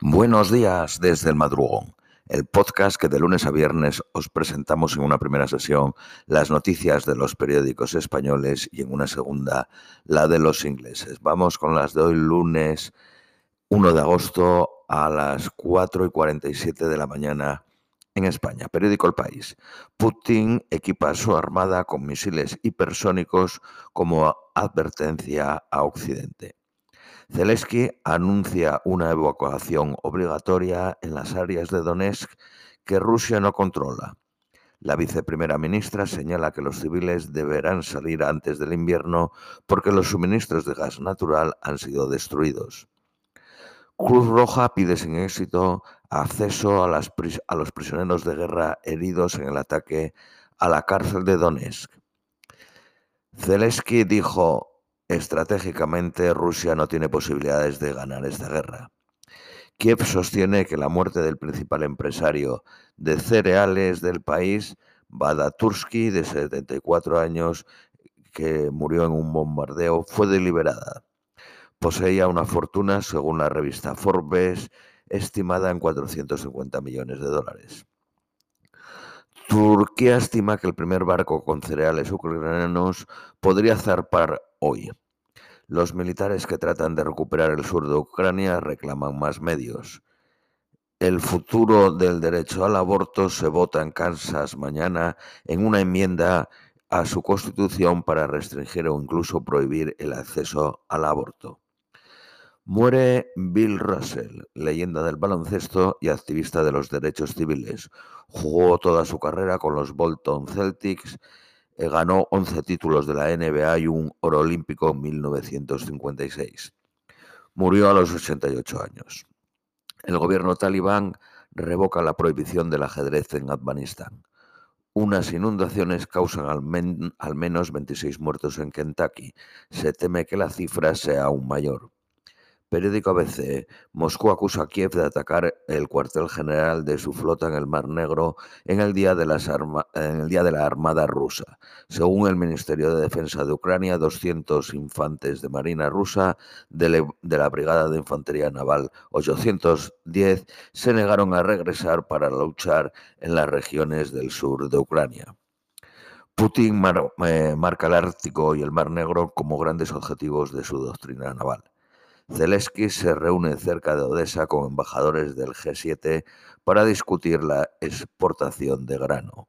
Buenos días desde el madrugón, el podcast que de lunes a viernes os presentamos en una primera sesión las noticias de los periódicos españoles y en una segunda la de los ingleses. Vamos con las de hoy lunes 1 de agosto a las 4 y 47 de la mañana en España. Periódico El País. Putin equipa su armada con misiles hipersónicos como advertencia a Occidente. Zelensky anuncia una evacuación obligatoria en las áreas de Donetsk que Rusia no controla. La viceprimera ministra señala que los civiles deberán salir antes del invierno porque los suministros de gas natural han sido destruidos. Cruz Roja pide sin éxito acceso a, los prisioneros de guerra heridos en el ataque a la cárcel de Donetsk. Zelensky dijo Estratégicamente, Rusia no tiene posibilidades de ganar esta guerra. Kiev sostiene que la muerte del principal empresario de cereales del país, Badatursky, de 74 años, que murió en un bombardeo, fue deliberada. Poseía una fortuna, según la revista Forbes, estimada en 450 millones de dólares. Turquía estima que el primer barco con cereales ucranianos podría zarpar hoy. Los militares que tratan de recuperar el sur de Ucrania reclaman más medios. El futuro del derecho al aborto se vota en Kansas mañana en una enmienda a su constitución para restringir o incluso prohibir el acceso al aborto. Muere Bill Russell, leyenda del baloncesto y activista de los derechos civiles. Jugó toda su carrera con los Bolton Celtics, eh, ganó 11 títulos de la NBA y un oro olímpico en 1956. Murió a los 88 años. El gobierno talibán revoca la prohibición del ajedrez en Afganistán. Unas inundaciones causan al, al menos 26 muertos en Kentucky. Se teme que la cifra sea aún mayor. Periódico ABC. Moscú acusa a Kiev de atacar el cuartel general de su flota en el Mar Negro en el día de, la Armada rusa. Según el Ministerio de Defensa de Ucrania, 200 infantes de Marina rusa de, de la Brigada de Infantería Naval 810 se negaron a regresar para luchar en las regiones del sur de Ucrania. Putin eh, marca el Ártico y el Mar Negro como grandes objetivos de su doctrina naval. Zelensky se reúne cerca de Odessa con embajadores del G7 para discutir la exportación de grano.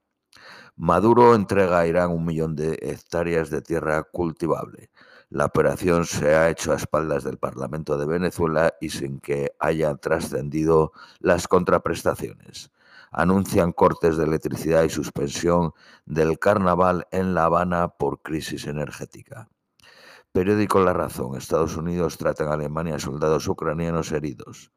Maduro entrega a Irán un millón de hectáreas de tierra cultivable. La operación se ha hecho a espaldas del Parlamento de Venezuela y sin que hayan trascendido las contraprestaciones. Anuncian cortes de electricidad y suspensión del carnaval en La Habana por crisis energética. Periódico La Razón. Estados Unidos trata en Alemania a soldados ucranianos heridos.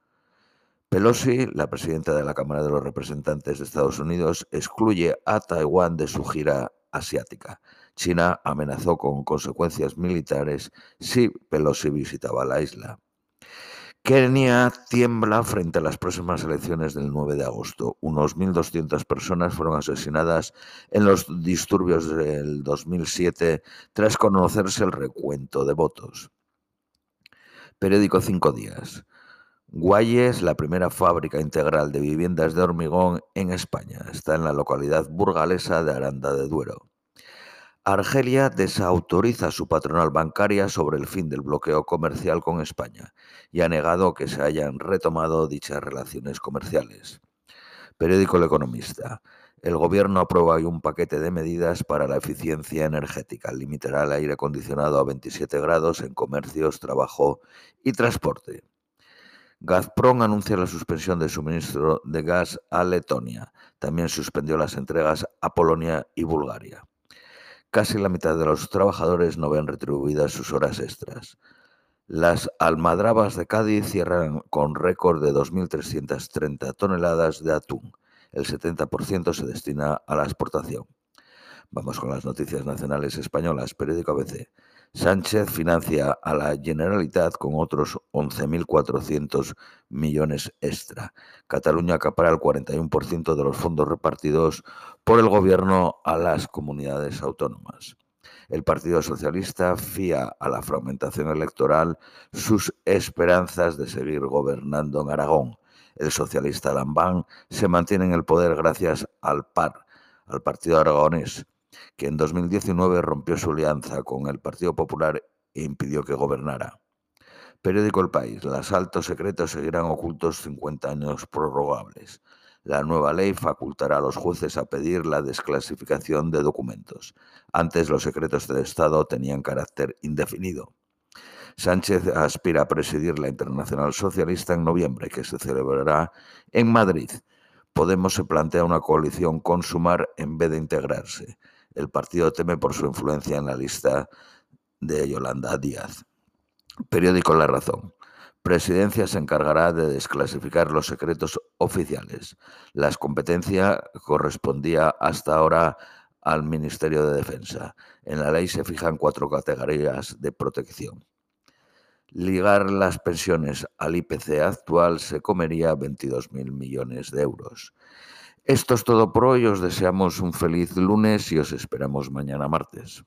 Pelosi, la presidenta de la Cámara de los Representantes de Estados Unidos, excluye a Taiwán de su gira asiática. China amenazó con consecuencias militares si Pelosi visitaba la isla. Kenia tiembla frente a las próximas elecciones del 9 de agosto. Unos 1.200 personas fueron asesinadas en los disturbios del 2007 tras conocerse el recuento de votos. Periódico Cinco Días. Guayes, la primera fábrica integral de viviendas de hormigón en España. Está en la localidad burgalesa de Aranda de Duero. Argelia desautoriza su patronal bancaria sobre el fin del bloqueo comercial con España y ha negado que se hayan retomado dichas relaciones comerciales. Periódico El Economista. El gobierno aprueba hoy un paquete de medidas para la eficiencia energética. Limitará el aire acondicionado a 27 grados en comercios, trabajo y transporte. Gazprom anuncia la suspensión del suministro de gas a Letonia. También suspendió las entregas a Polonia y Bulgaria. Casi la mitad de los trabajadores no ven retribuidas sus horas extras. Las almadrabas de Cádiz cierran con récord de 2.330 toneladas de atún. El 70% se destina a la exportación. Vamos con las noticias nacionales españolas. Periódico ABC. Sánchez financia a la Generalitat con otros 11.400 millones extra. Cataluña acapara el 41% de los fondos repartidos por el gobierno a las comunidades autónomas. El Partido Socialista fía a la fragmentación electoral sus esperanzas de seguir gobernando en Aragón. El socialista Lambán se mantiene en el poder gracias al PAR, al Partido Aragonés, que en 2019 rompió su alianza con el Partido Popular e impidió que gobernara. Periódico El País. Los altos secretos seguirán ocultos 50 años prorrogables. La nueva ley facultará a los jueces a pedir la desclasificación de documentos. Antes los secretos del Estado tenían carácter indefinido. Sánchez aspira a presidir la Internacional Socialista en noviembre, que se celebrará en Madrid. Podemos se plantea una coalición con Sumar en vez de integrarse. El partido teme por su influencia en la lista de Yolanda Díaz. Periódico La Razón. Presidencia se encargará de desclasificar los secretos oficiales. La competencia correspondía hasta ahora al Ministerio de Defensa. En la ley se fijan cuatro categorías de protección. Ligar las pensiones al IPC actual se comería 22.000 millones de euros. Esto es todo por hoy. Os deseamos un feliz lunes y os esperamos mañana martes.